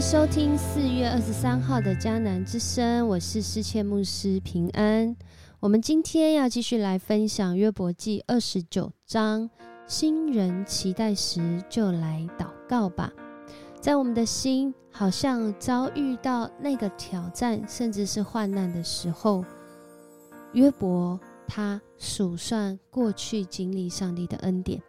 收听四月二十三号的迦南之声，我是诗切牧师平安。我们今天要继续来分享约伯记二十九章，新人期待时就来祷告吧。在我们的心好像遭遇到那个挑战，甚至是患难的时候，约伯他数算过去经历上帝的恩典，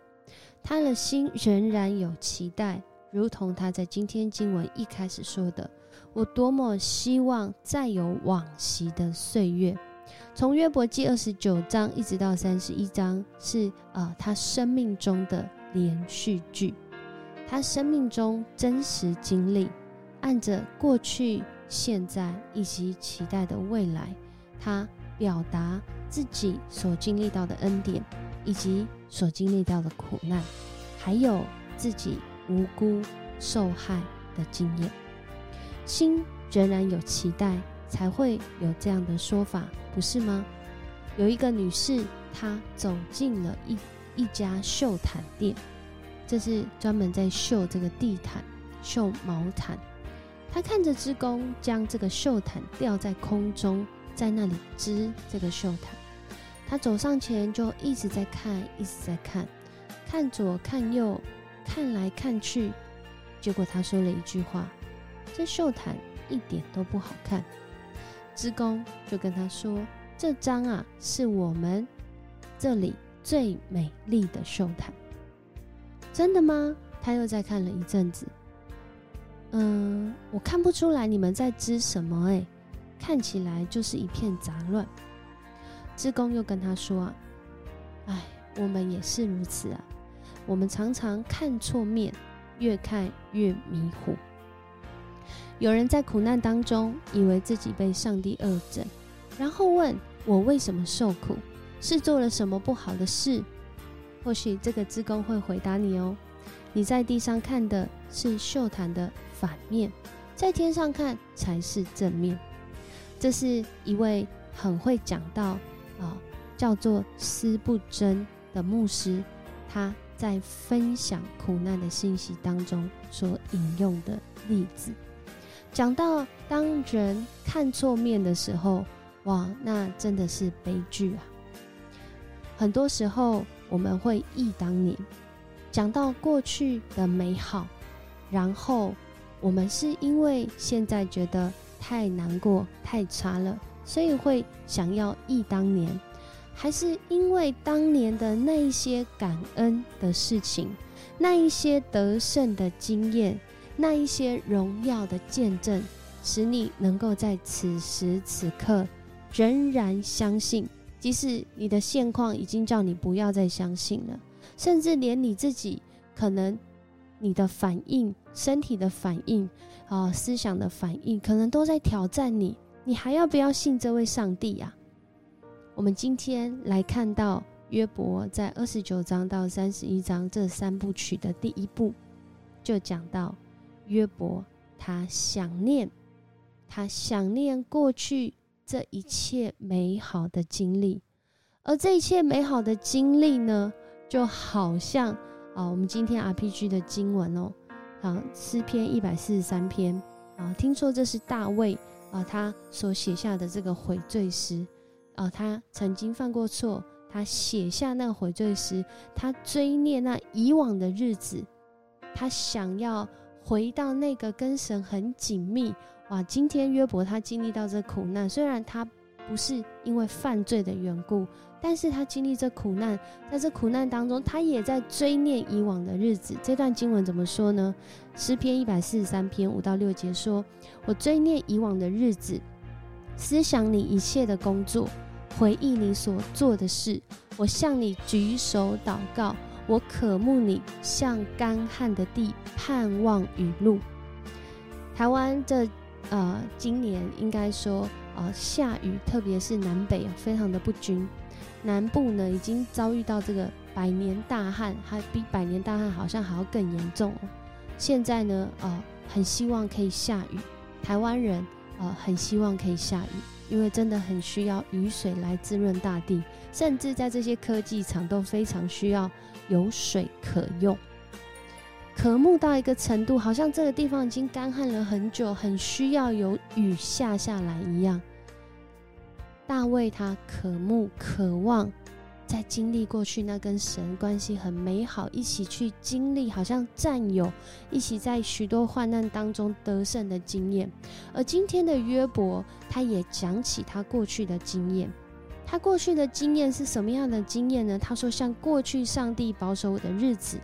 他的心仍然有期待。如同他在今天经文一开始说的：“我多么希望再有往昔的岁月。”从约伯记二十九章一直到三十一章，是呃他生命中的连续剧，他生命中真实经历，按着过去、现在以及期待的未来，他表达自己所经历到的恩典，以及所经历到的苦难，还有自己。无辜受害的经验，心仍然有期待，才会有这样的说法，不是吗？有一个女士，她走进了一一家绣毯店，这是专门在绣这个地毯、绣毛毯。她看着织工将这个绣毯吊在空中，在那里织这个绣毯。她走上前，就一直在看，一直在看，看左看右。看来看去，结果他说了一句话：“这绣毯一点都不好看。”织工就跟他说：“这张啊，是我们这里最美丽的绣毯。”真的吗？他又再看了一阵子。嗯，我看不出来你们在织什么哎，看起来就是一片杂乱。织工又跟他说：“啊，哎，我们也是如此啊。”我们常常看错面，越看越迷糊。有人在苦难当中，以为自己被上帝恶整，然后问我为什么受苦，是做了什么不好的事？或许这个职工会回答你哦：你在地上看的是秀毯的反面，在天上看才是正面。这是一位很会讲道啊，叫做思不真的牧师，他。在分享苦难的信息当中所引用的例子，讲到当人看错面的时候，哇，那真的是悲剧啊！很多时候我们会忆当年，讲到过去的美好，然后我们是因为现在觉得太难过、太差了，所以会想要忆当年。还是因为当年的那一些感恩的事情，那一些得胜的经验，那一些荣耀的见证，使你能够在此时此刻仍然相信，即使你的现况已经叫你不要再相信了，甚至连你自己可能你的反应、身体的反应啊、思想的反应，可能都在挑战你，你还要不要信这位上帝呀？我们今天来看到约伯在二十九章到三十一章这三部曲的第一部，就讲到约伯他想念，他想念过去这一切美好的经历，而这一切美好的经历呢，就好像啊，我们今天 RPG 的经文哦，啊，诗篇一百四十三篇啊，听说这是大卫啊他所写下的这个悔罪诗。啊，他曾经犯过错，他写下那个悔罪诗，他追念那以往的日子，他想要回到那个跟神很紧密。哇，今天约伯他经历到这苦难，虽然他不是因为犯罪的缘故，但是他经历这苦难，在这苦难当中，他也在追念以往的日子。这段经文怎么说呢？诗篇一百四十三篇五到六节说：“我追念以往的日子，思想你一切的工作。”回忆你所做的事，我向你举手祷告，我渴慕你，像干旱的地盼望雨露。台湾这呃今年应该说呃下雨，特别是南北非常的不均，南部呢已经遭遇到这个百年大旱，还比百年大旱好像还要更严重哦。现在呢呃很希望可以下雨，台湾人呃很希望可以下雨。因为真的很需要雨水来滋润大地，甚至在这些科技厂都非常需要有水可用。渴慕到一个程度，好像这个地方已经干旱了很久，很需要有雨下下来一样。大卫他渴慕、渴望。在经历过去那跟神关系很美好，一起去经历，好像战友一起在许多患难当中得胜的经验。而今天的约伯，他也讲起他过去的经验。他过去的经验是什么样的经验呢？他说：“像过去上帝保守我的日子，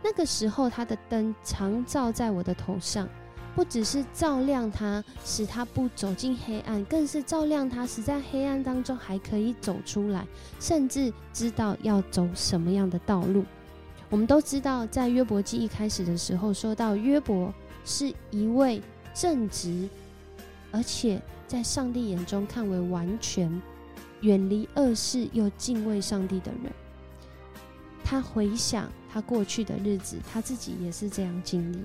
那个时候他的灯常照在我的头上。”不只是照亮他，使他不走进黑暗，更是照亮他，使在黑暗当中还可以走出来，甚至知道要走什么样的道路。我们都知道，在约伯记一开始的时候，说到约伯是一位正直，而且在上帝眼中看为完全、远离恶事又敬畏上帝的人。他回想他过去的日子，他自己也是这样经历。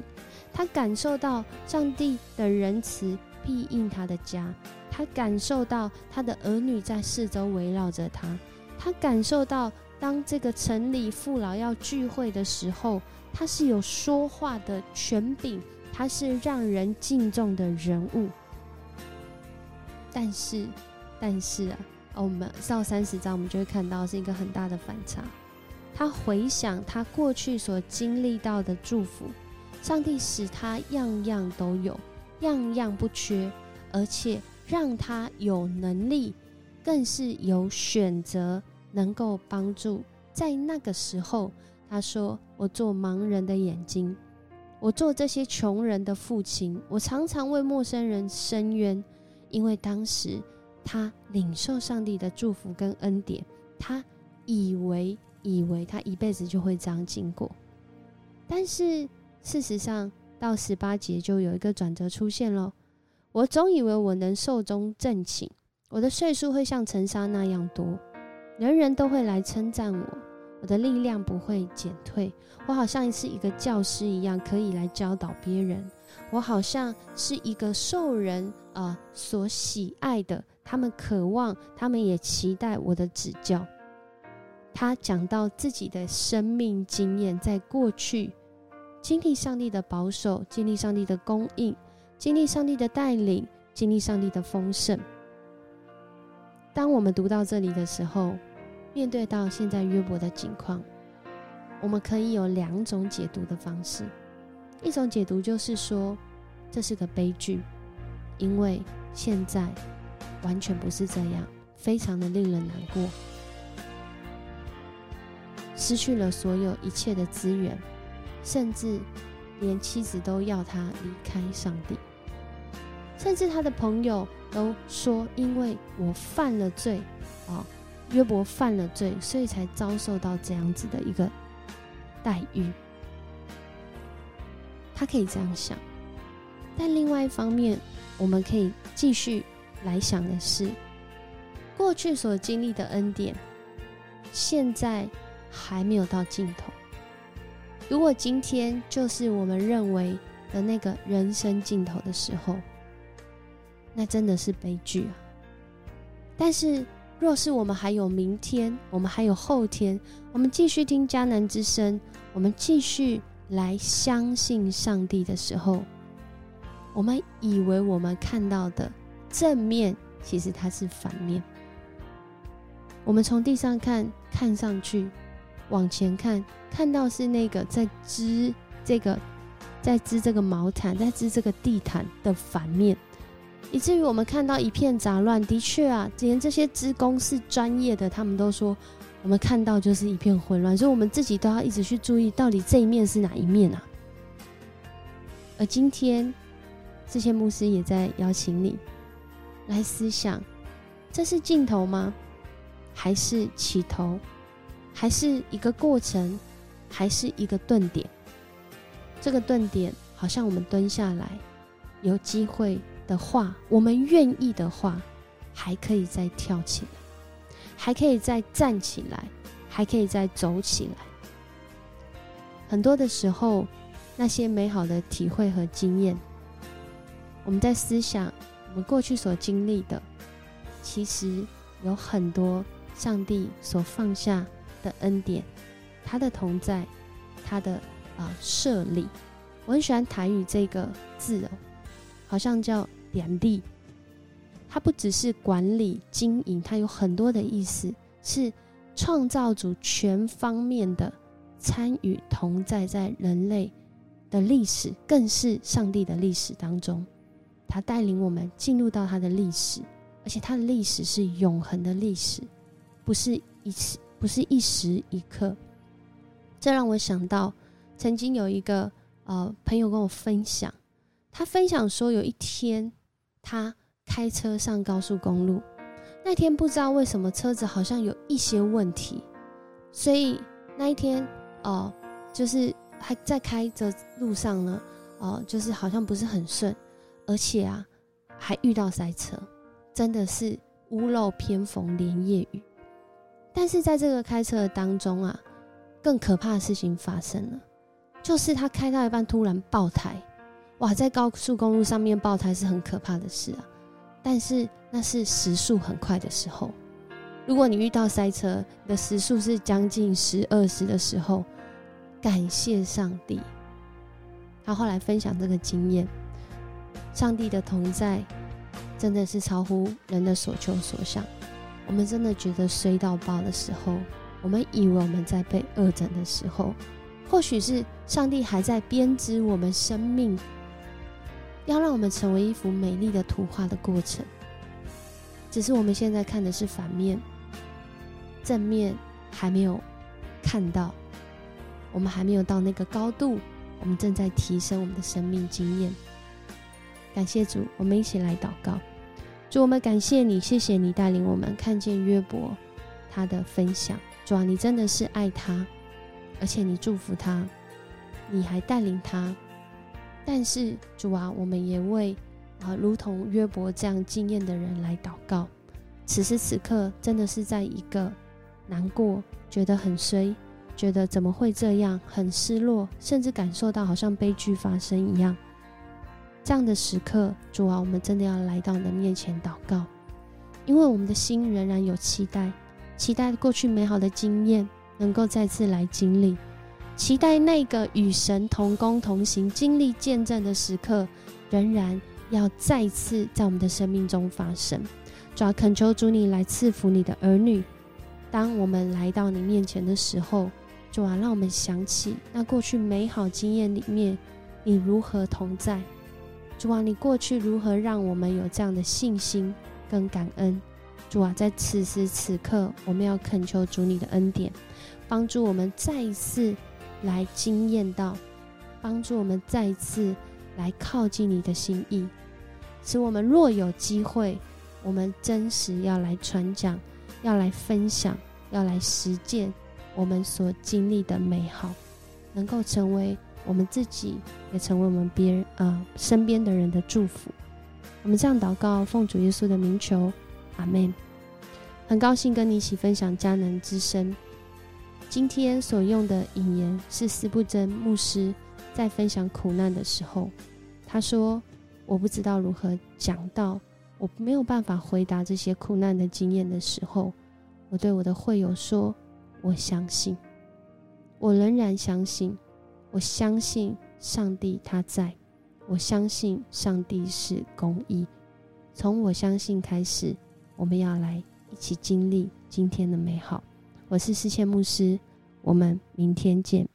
他感受到上帝的仁慈庇应他的家，他感受到他的儿女在四周围绕着他，他感受到当这个城里父老要聚会的时候，他是有说话的权柄，他是让人敬重的人物。但是，但是啊，我们到三十章，我们就会看到是一个很大的反差。他回想他过去所经历到的祝福。上帝使他样样都有，样样不缺，而且让他有能力，更是有选择，能够帮助。在那个时候，他说：“我做盲人的眼睛，我做这些穷人的父亲，我常常为陌生人伸冤，因为当时他领受上帝的祝福跟恩典，他以为以为他一辈子就会这样经过，但是。”事实上，到十八节就有一个转折出现了。我总以为我能寿终正寝，我的岁数会像尘沙那样多，人人都会来称赞我，我的力量不会减退。我好像是一个教师一样，可以来教导别人。我好像是一个受人啊所喜爱的，他们渴望，他们也期待我的指教。他讲到自己的生命经验，在过去。经历上帝的保守，经历上帝的供应，经历上帝的带领，经历上帝的丰盛。当我们读到这里的时候，面对到现在约伯的境况，我们可以有两种解读的方式。一种解读就是说，这是个悲剧，因为现在完全不是这样，非常的令人难过，失去了所有一切的资源。甚至连妻子都要他离开上帝，甚至他的朋友都说：“因为我犯了罪，哦，约伯犯了罪，所以才遭受到这样子的一个待遇。”他可以这样想，但另外一方面，我们可以继续来想的是，过去所经历的恩典，现在还没有到尽头。如果今天就是我们认为的那个人生尽头的时候，那真的是悲剧啊！但是，若是我们还有明天，我们还有后天，我们继续听迦南之声，我们继续来相信上帝的时候，我们以为我们看到的正面，其实它是反面。我们从地上看，看上去。往前看，看到是那个在织这个，在织这个毛毯，在织这个地毯的反面，以至于我们看到一片杂乱。的确啊，连这些织工是专业的，他们都说我们看到就是一片混乱，所以我们自己都要一直去注意，到底这一面是哪一面啊？而今天，这些牧师也在邀请你来思想：这是尽头吗？还是起头？还是一个过程，还是一个顿点。这个顿点，好像我们蹲下来，有机会的话，我们愿意的话，还可以再跳起来，还可以再站起来，还可以再走起来。很多的时候，那些美好的体会和经验，我们在思想我们过去所经历的，其实有很多上帝所放下。的恩典，他的同在，他的啊设立。我很喜欢台语这个字哦，好像叫点地。它不只是管理经营，它有很多的意思，是创造主全方面的参与同在在人类的历史，更是上帝的历史当中，他带领我们进入到他的历史，而且他的历史是永恒的历史，不是一次，不是一时一刻。这让我想到，曾经有一个呃朋友跟我分享，他分享说有一天他。开车上高速公路，那天不知道为什么车子好像有一些问题，所以那一天哦，就是还在开着路上呢，哦，就是好像不是很顺，而且啊还遇到塞车，真的是屋漏偏逢连夜雨。但是在这个开车的当中啊，更可怕的事情发生了，就是他开到一半突然爆胎，哇，在高速公路上面爆胎是很可怕的事啊。但是那是时速很快的时候，如果你遇到塞车，你的时速是将近十二十的时候，感谢上帝。他后来分享这个经验，上帝的同在真的是超乎人的所求所想。我们真的觉得衰到爆的时候，我们以为我们在被恶整的时候，或许是上帝还在编织我们生命。要让我们成为一幅美丽的图画的过程，只是我们现在看的是反面，正面还没有看到，我们还没有到那个高度，我们正在提升我们的生命经验。感谢主，我们一起来祷告，主，我们感谢你，谢谢你带领我们看见约伯他的分享。主啊，你真的是爱他，而且你祝福他，你还带领他。但是主啊，我们也为啊如同约伯这样经验的人来祷告。此时此刻，真的是在一个难过、觉得很衰、觉得怎么会这样、很失落，甚至感受到好像悲剧发生一样这样的时刻，主啊，我们真的要来到你的面前祷告，因为我们的心仍然有期待，期待过去美好的经验能够再次来经历。期待那个与神同工同行、经历见证的时刻，仍然要再次在我们的生命中发生。主要恳求主你来赐福你的儿女。当我们来到你面前的时候，主啊，让我们想起那过去美好经验里面，你如何同在。主啊，你过去如何让我们有这样的信心跟感恩。主啊，在此时此刻，我们要恳求主你的恩典，帮助我们再一次。来惊艳到，帮助我们再一次来靠近你的心意，使我们若有机会，我们真实要来传讲，要来分享，要来实践我们所经历的美好，能够成为我们自己，也成为我们别人啊身边的人的祝福。我们这样祷告，奉主耶稣的名求，阿门。很高兴跟你一起分享迦南之声。今天所用的引言是斯布真牧师在分享苦难的时候，他说：“我不知道如何讲到，我没有办法回答这些苦难的经验的时候，我对我的会友说：我相信，我仍然相信，我相信上帝他在，我相信上帝是公义。从我相信开始，我们要来一起经历今天的美好。”我是思谦牧师，我们明天见。